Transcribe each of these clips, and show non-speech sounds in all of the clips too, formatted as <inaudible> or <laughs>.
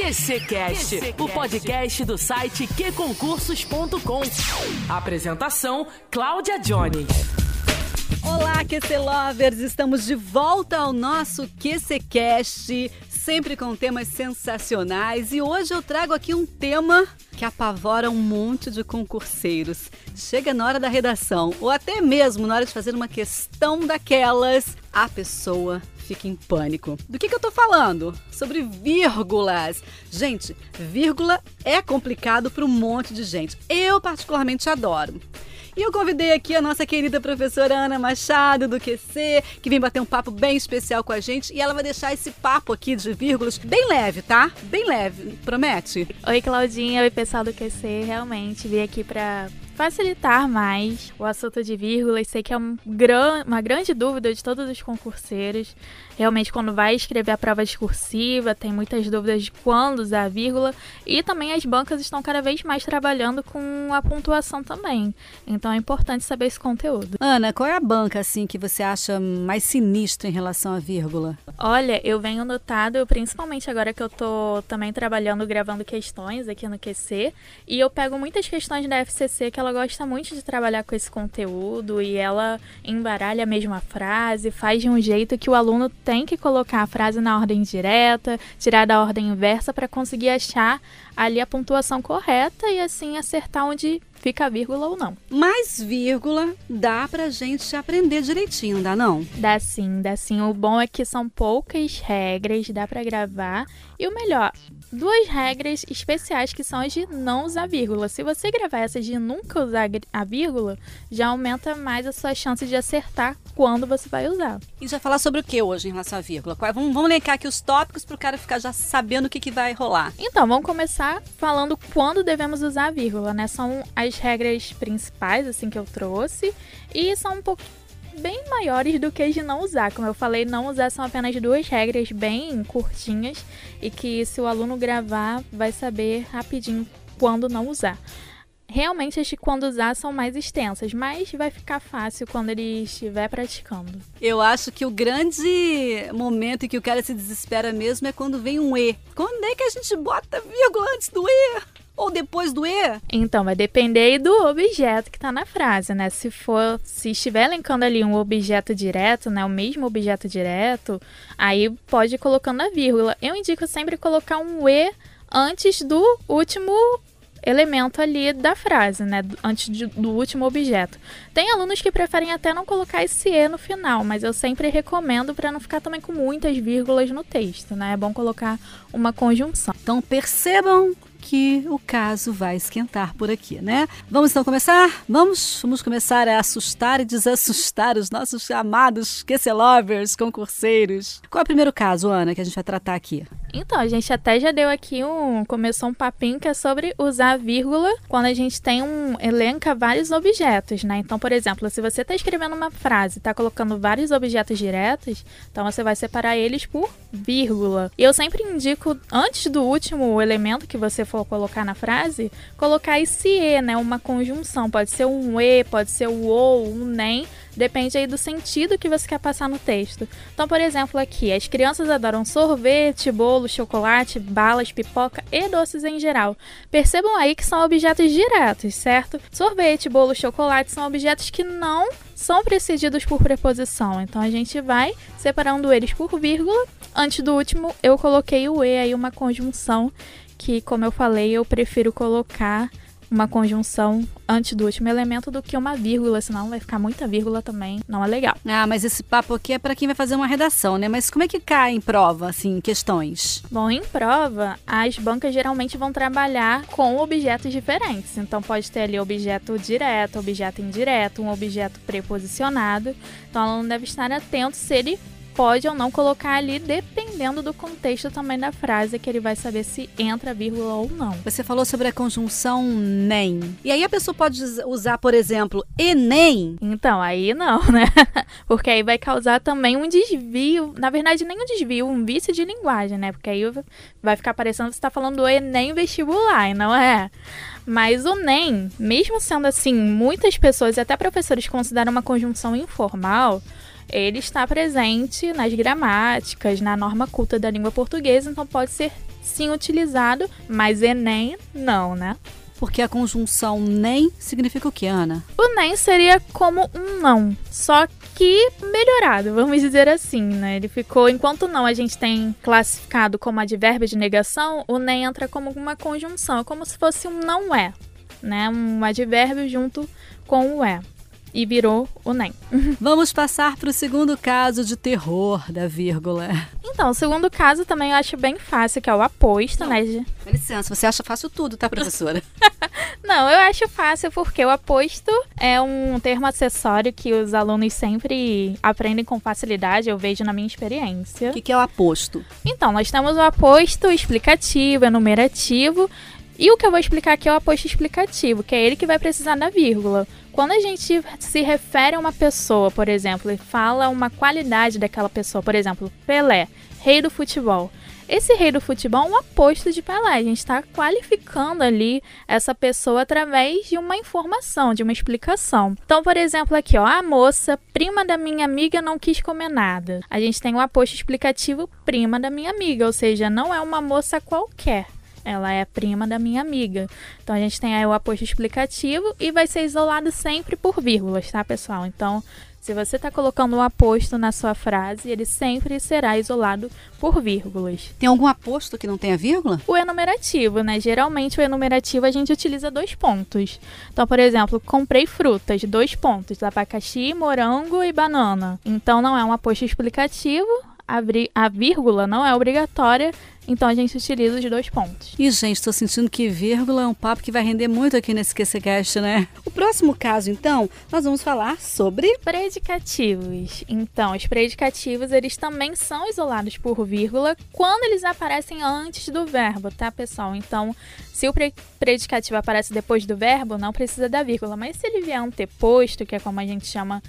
QCcast, o podcast do site qconcursos.com. Apresentação: Cláudia Jones. Olá, QC Lovers! Estamos de volta ao nosso QCcast, sempre com temas sensacionais. E hoje eu trago aqui um tema que apavora um monte de concurseiros. Chega na hora da redação, ou até mesmo na hora de fazer uma questão daquelas, a pessoa fica em pânico. Do que, que eu tô falando? Sobre vírgulas. Gente, vírgula é complicado para um monte de gente. Eu, particularmente, adoro. E eu convidei aqui a nossa querida professora Ana Machado, do QC, que vem bater um papo bem especial com a gente. E ela vai deixar esse papo aqui de vírgulas bem leve, tá? Bem leve, promete? Oi, Claudinha. Oi, pessoal do QC. Realmente, vim aqui para facilitar mais o assunto de vírgulas. Sei que é um gran, uma grande dúvida de todos os concurseiros. Realmente, quando vai escrever a prova discursiva, tem muitas dúvidas de quando usar a vírgula. E também as bancas estão cada vez mais trabalhando com a pontuação também. Então é importante saber esse conteúdo. Ana, qual é a banca assim que você acha mais sinistra em relação à vírgula? Olha, eu venho notado, principalmente agora que eu tô também trabalhando, gravando questões aqui no QC, e eu pego muitas questões da FCC que ela gosta muito de trabalhar com esse conteúdo e ela embaralha a mesma frase, faz de um jeito que o aluno tem que colocar a frase na ordem direta, tirar da ordem inversa para conseguir achar ali a pontuação correta e assim acertar onde fica a vírgula ou não. Mas vírgula dá pra gente aprender direitinho, dá não? Dá sim, dá sim. O bom é que são poucas regras, dá para gravar. E o melhor, duas regras especiais que são as de não usar vírgula. Se você gravar essas de nunca usar a vírgula, já aumenta mais a sua chance de acertar quando você vai usar. E já falar sobre o que hoje em relação à vírgula? Vamos, vamos linkar aqui os tópicos para o cara ficar já sabendo o que, que vai rolar. Então, vamos começar falando quando devemos usar a vírgula, né? São as regras principais, assim, que eu trouxe. E são um pouco bem maiores do que de não usar. Como eu falei, não usar são apenas duas regras bem curtinhas e que se o aluno gravar, vai saber rapidinho quando não usar. Realmente as de quando usar são mais extensas, mas vai ficar fácil quando ele estiver praticando. Eu acho que o grande momento em que o cara se desespera mesmo é quando vem um E. Quando é que a gente bota vírgula antes do E? Ou depois do E? Então, vai depender do objeto que está na frase, né? Se for, se estiver elencando ali um objeto direto, né, o mesmo objeto direto, aí pode ir colocando a vírgula. Eu indico sempre colocar um E antes do último elemento ali da frase, né? Antes de, do último objeto. Tem alunos que preferem até não colocar esse E no final, mas eu sempre recomendo para não ficar também com muitas vírgulas no texto, né? É bom colocar uma conjunção. Então percebam que o caso vai esquentar por aqui, né? Vamos então começar? Vamos, vamos começar a assustar e desassustar os nossos amados QC lovers, concurseiros. Qual é o primeiro caso, Ana, que a gente vai tratar aqui? Então, a gente até já deu aqui um. Começou um papinho que é sobre usar vírgula quando a gente tem um. elenca vários objetos, né? Então, por exemplo, se você está escrevendo uma frase está colocando vários objetos diretos, então você vai separar eles por vírgula. E eu sempre indico, antes do último elemento que você for colocar na frase, colocar esse E, né? Uma conjunção. Pode ser um E, pode ser o ou, um nem Depende aí do sentido que você quer passar no texto. Então, por exemplo, aqui, as crianças adoram sorvete, bolo, chocolate, balas, pipoca e doces em geral. Percebam aí que são objetos diretos, certo? Sorvete, bolo, chocolate são objetos que não são precedidos por preposição. Então a gente vai separando eles por vírgula. Antes do último, eu coloquei o e aí uma conjunção que, como eu falei, eu prefiro colocar uma conjunção antes do último elemento do que uma vírgula, senão vai ficar muita vírgula também, não é legal. Ah, mas esse papo aqui é para quem vai fazer uma redação, né? Mas como é que cai em prova, assim, questões? Bom, em prova, as bancas geralmente vão trabalhar com objetos diferentes. Então pode ter ali objeto direto, objeto indireto, um objeto preposicionado. Então o aluno deve estar atento se ele pode ou não colocar ali, dependendo do contexto também da frase, que ele vai saber se entra vírgula ou não. Você falou sobre a conjunção nem. E aí a pessoa pode usar, por exemplo, Enem? Então, aí não, <laughs> né? Porque aí vai causar também um desvio. Na verdade, nem um desvio, um vício de linguagem, né? Porque aí vai ficar parecendo que você está falando do Enem vestibular, e não é? Mas o NEM, mesmo sendo assim, muitas pessoas e até professores consideram uma conjunção informal, ele está presente nas gramáticas, na norma culta da língua portuguesa, então pode ser sim utilizado, mas Enem não, né? Porque a conjunção nem significa o que, Ana? O nem seria como um não, só que melhorado, vamos dizer assim, né? Ele ficou, enquanto não a gente tem classificado como advérbio de negação, o nem entra como uma conjunção, como se fosse um não é, né? Um advérbio junto com o é e virou o NEM. <laughs> Vamos passar para o segundo caso de terror da vírgula. Então, o segundo caso também eu acho bem fácil, que é o aposto, Não, né? Dá licença, você acha fácil tudo, tá, professora? <laughs> Não, eu acho fácil porque o aposto é um termo acessório que os alunos sempre aprendem com facilidade, eu vejo na minha experiência. O que, que é o aposto? Então, nós temos o aposto explicativo, enumerativo, e o que eu vou explicar aqui é o aposto explicativo, que é ele que vai precisar da vírgula. Quando a gente se refere a uma pessoa, por exemplo, e fala uma qualidade daquela pessoa, por exemplo, Pelé, rei do futebol. Esse rei do futebol é um aposto de Pelé. A gente está qualificando ali essa pessoa através de uma informação, de uma explicação. Então, por exemplo, aqui, ó, a moça, prima da minha amiga, não quis comer nada. A gente tem um aposto explicativo, prima da minha amiga, ou seja, não é uma moça qualquer. Ela é prima da minha amiga. Então a gente tem aí o aposto explicativo e vai ser isolado sempre por vírgulas, tá, pessoal? Então, se você está colocando um aposto na sua frase, ele sempre será isolado por vírgulas. Tem algum aposto que não tenha vírgula? O enumerativo, né? Geralmente o enumerativo a gente utiliza dois pontos. Então, por exemplo, comprei frutas, dois pontos, abacaxi, morango e banana. Então não é um aposto explicativo, a, vírgula não é obrigatória, então a gente utiliza os dois pontos. E, gente, estou sentindo que vírgula é um papo que vai render muito aqui nesse QCCast, né? O próximo caso, então, nós vamos falar sobre predicativos. Então, os predicativos, eles também são isolados por vírgula quando eles aparecem antes do verbo, tá, pessoal? Então, se o predicativo aparece depois do verbo, não precisa da vírgula, mas se ele vier anteposto, que é como a gente chama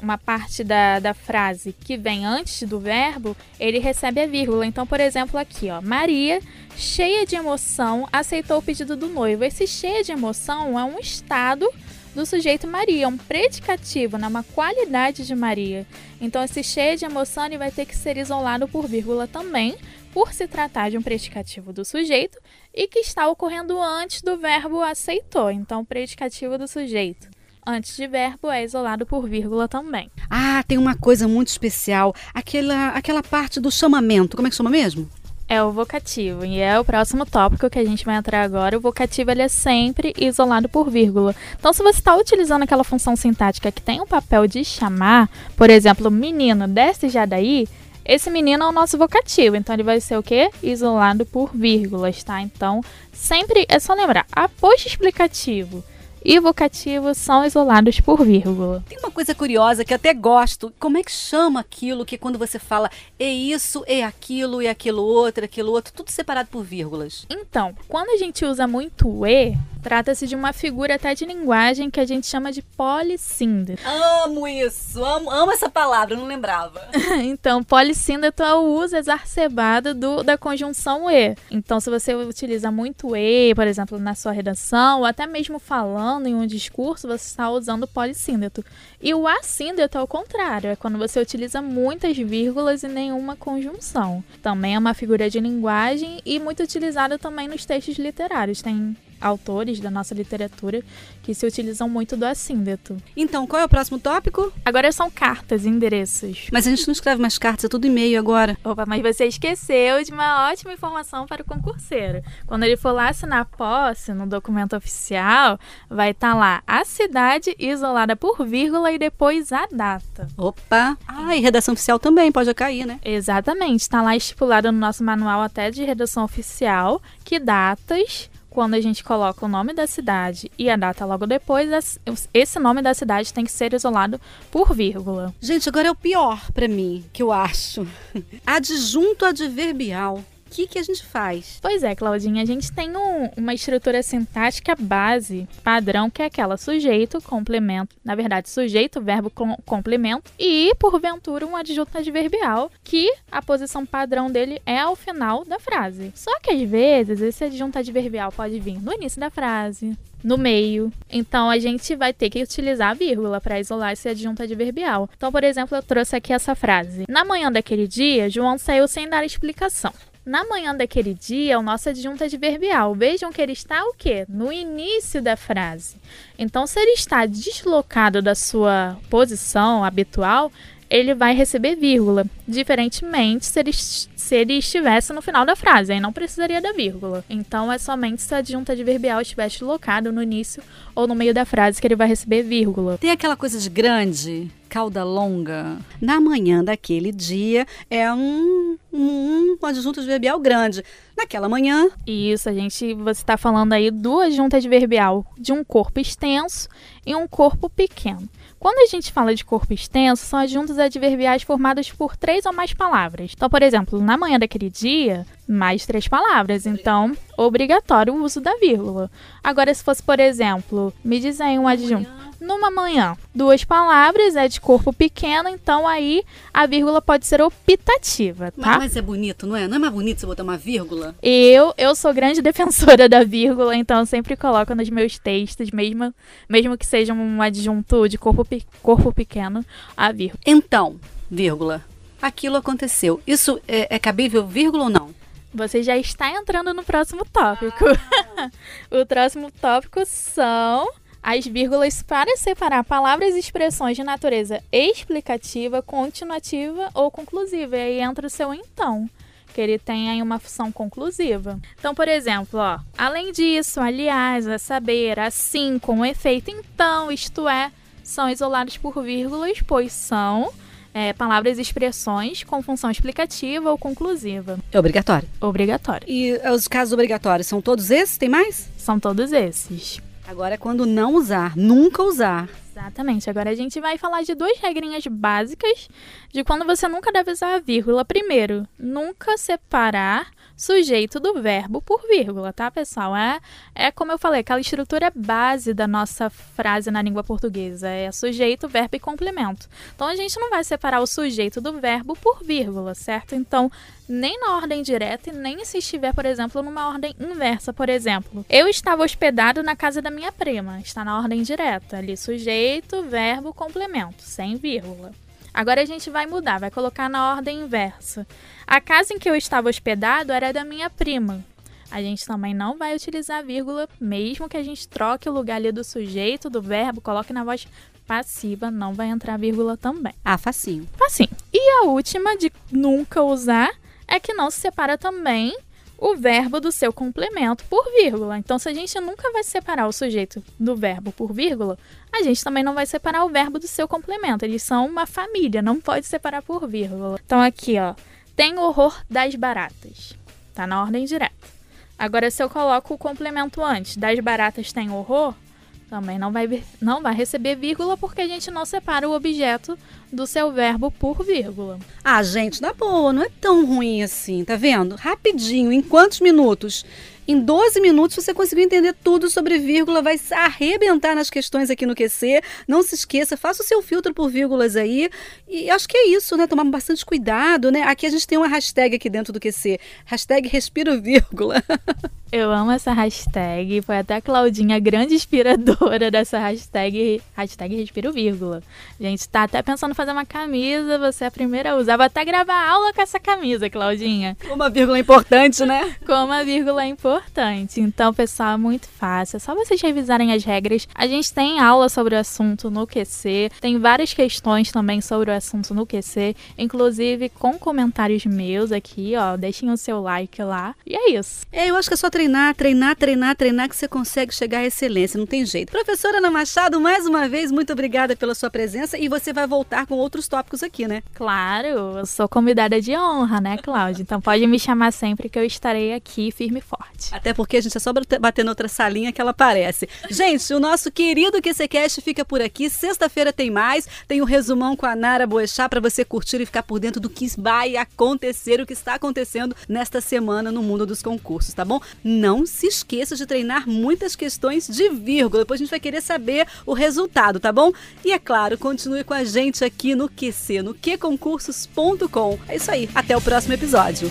uma parte da, da frase que vem antes do verbo, ele recebe a vírgula. Então, por exemplo, aqui, ó, Maria, cheia de emoção, aceitou o pedido do noivo. Esse cheia de emoção é um estado do sujeito Maria, é um predicativo, né, uma qualidade de Maria. Então, esse cheia de emoção ele vai ter que ser isolado por vírgula também, por se tratar de um predicativo do sujeito e que está ocorrendo antes do verbo aceitou. Então, predicativo do sujeito antes de verbo é isolado por vírgula também. Ah, tem uma coisa muito especial, aquela, aquela parte do chamamento. Como é que chama mesmo? É o vocativo, e é o próximo tópico que a gente vai entrar agora. O vocativo ele é sempre isolado por vírgula. Então, se você está utilizando aquela função sintática que tem o papel de chamar, por exemplo, menino, desce já daí, esse menino é o nosso vocativo, então ele vai ser o quê? Isolado por vírgulas, tá? Então, sempre é só lembrar, aposto explicativo e vocativos são isolados por vírgula. Tem uma coisa curiosa que até gosto. Como é que chama aquilo que quando você fala é isso, é aquilo, é aquilo outro, é aquilo outro, tudo separado por vírgulas? Então, quando a gente usa muito e, trata-se de uma figura até de linguagem que a gente chama de polissíndeto. Amo isso, amo, amo essa palavra, não lembrava. <laughs> então, polissíndeto é o uso exacerbado do, da conjunção e. Então, se você utiliza muito e, por exemplo, na sua redação, ou até mesmo falando, em um discurso, você está usando polissíndeto. E o assíndeto é o contrário, é quando você utiliza muitas vírgulas e nenhuma conjunção. Também é uma figura de linguagem e muito utilizada também nos textos literários. Tem autores da nossa literatura que se utilizam muito do assíndeto. Então, qual é o próximo tópico? Agora são cartas e endereços. Mas a gente não escreve mais cartas, é tudo e-mail agora. Opa, mas você esqueceu de uma ótima informação para o concurseiro. Quando ele for lá assinar posse no documento oficial, vai estar tá lá a cidade isolada por vírgula e depois a data. Opa! Ah, e redação oficial também pode cair, né? Exatamente. Está lá estipulado no nosso manual até de redação oficial que datas quando a gente coloca o nome da cidade e a data logo depois, esse nome da cidade tem que ser isolado por vírgula. Gente, agora é o pior para mim, que eu acho. <laughs> Adjunto adverbial que, que a gente faz? Pois é, Claudinha, a gente tem um, uma estrutura sintática base, padrão, que é aquela sujeito, complemento, na verdade, sujeito, verbo, com, complemento, e, porventura, um adjunto adverbial, que a posição padrão dele é ao final da frase. Só que, às vezes, esse adjunto adverbial pode vir no início da frase, no meio. Então a gente vai ter que utilizar a vírgula para isolar esse adjunto adverbial. Então, por exemplo, eu trouxe aqui essa frase: Na manhã daquele dia, João saiu sem dar explicação. Na manhã daquele dia, o nosso adjunto adverbial. Vejam que ele está o quê? No início da frase. Então, se ele está deslocado da sua posição habitual, ele vai receber vírgula, diferentemente se ele, se ele estivesse no final da frase, aí não precisaria da vírgula. Então é somente se a adjunta adverbial estiver deslocado no início ou no meio da frase que ele vai receber vírgula. Tem aquela coisa de grande, cauda longa. Na manhã daquele dia é um, um, um adjunto adverbial grande. Naquela manhã. Isso, a gente. Você está falando aí do adjunto adverbial de um corpo extenso e um corpo pequeno. Quando a gente fala de corpo extenso, são adjuntos adverbiais formados por três ou mais palavras. Então, por exemplo, na manhã daquele dia, mais três palavras. Então, obrigatório o uso da vírgula. Agora, se fosse, por exemplo, me diz aí um adjunto numa manhã. Duas palavras, é de corpo pequeno, então aí a vírgula pode ser optativa, tá? Mas, mas é bonito, não é? Não é mais bonito você botar uma vírgula? Eu, eu sou grande <laughs> defensora da vírgula, então eu sempre coloco nos meus textos, mesmo, mesmo que seja um adjunto de corpo, corpo pequeno, a vírgula. Então, vírgula, aquilo aconteceu. Isso é, é cabível, vírgula ou não? Você já está entrando no próximo tópico. Ah. <laughs> o próximo tópico são as vírgulas para separar palavras e expressões de natureza explicativa, continuativa ou conclusiva. E aí entra o seu então, que ele tem aí uma função conclusiva. Então, por exemplo, ó, além disso, aliás, a saber, assim, com efeito então, isto é, são isolados por vírgulas, pois são é, palavras e expressões com função explicativa ou conclusiva. É obrigatório. Obrigatório. E os casos obrigatórios são todos esses? Tem mais? São todos esses. Agora é quando não usar, nunca usar. Exatamente. Agora a gente vai falar de duas regrinhas básicas de quando você nunca deve usar a vírgula. Primeiro, nunca separar sujeito do verbo por vírgula, tá, pessoal? É, é como eu falei, aquela estrutura base da nossa frase na língua portuguesa. É sujeito, verbo e complemento. Então a gente não vai separar o sujeito do verbo por vírgula, certo? Então, nem na ordem direta e nem se estiver, por exemplo, numa ordem inversa, por exemplo. Eu estava hospedado na casa da minha prima. Está na ordem direta. Ali, sujeito, verbo, complemento, sem vírgula. Agora a gente vai mudar, vai colocar na ordem inversa. A casa em que eu estava hospedado era da minha prima. A gente também não vai utilizar vírgula, mesmo que a gente troque o lugar ali do sujeito, do verbo, coloque na voz passiva, não vai entrar vírgula também. Ah, facinho. Facinho. E a última de nunca usar é que não se separa também o verbo do seu complemento por vírgula. Então, se a gente nunca vai separar o sujeito do verbo por vírgula, a gente também não vai separar o verbo do seu complemento. Eles são uma família, não pode separar por vírgula. Então, aqui, ó, tem horror das baratas. Tá na ordem direta. Agora, se eu coloco o complemento antes, das baratas tem horror, também não vai, não vai receber vírgula porque a gente não separa o objeto do seu verbo por vírgula. Ah, gente, na boa, não é tão ruim assim, tá vendo? Rapidinho, em quantos minutos? Em 12 minutos você conseguiu entender tudo sobre vírgula, vai se arrebentar nas questões aqui no QC. Não se esqueça, faça o seu filtro por vírgulas aí. E acho que é isso, né? Tomar bastante cuidado, né? Aqui a gente tem uma hashtag aqui dentro do QC. Hashtag respiro vírgula. <laughs> Eu amo essa hashtag. Foi até a Claudinha, a grande inspiradora <laughs> dessa hashtag, hashtag Respiro Vírgula. A gente tá até pensando em fazer uma camisa, você é a primeira a usar. Vou até gravar aula com essa camisa, Claudinha. Com uma vírgula importante, né? com uma vírgula importante. Então, pessoal, é muito fácil. É só vocês revisarem as regras. A gente tem aula sobre o assunto no QC. Tem várias questões também sobre o assunto no QC. Inclusive com comentários meus aqui, ó. Deixem o seu like lá. E é isso. É, eu acho que é só treinar, treinar, treinar, treinar que você consegue chegar à excelência, não tem jeito. Professora Ana Machado, mais uma vez, muito obrigada pela sua presença e você vai voltar com outros tópicos aqui, né? Claro, eu sou convidada de honra, né, Cláudia? Então pode me chamar sempre que eu estarei aqui firme e forte. Até porque a gente é só bater noutra salinha que ela aparece. Gente, o nosso querido QCCast fica por aqui. Sexta-feira tem mais. Tem um resumão com a Nara Boechat para você curtir e ficar por dentro do que vai acontecer, o que está acontecendo nesta semana no mundo dos concursos, tá bom? não se esqueça de treinar muitas questões de vírgula. Depois a gente vai querer saber o resultado, tá bom? E é claro, continue com a gente aqui no QC, no QConcursos.com. É isso aí, até o próximo episódio.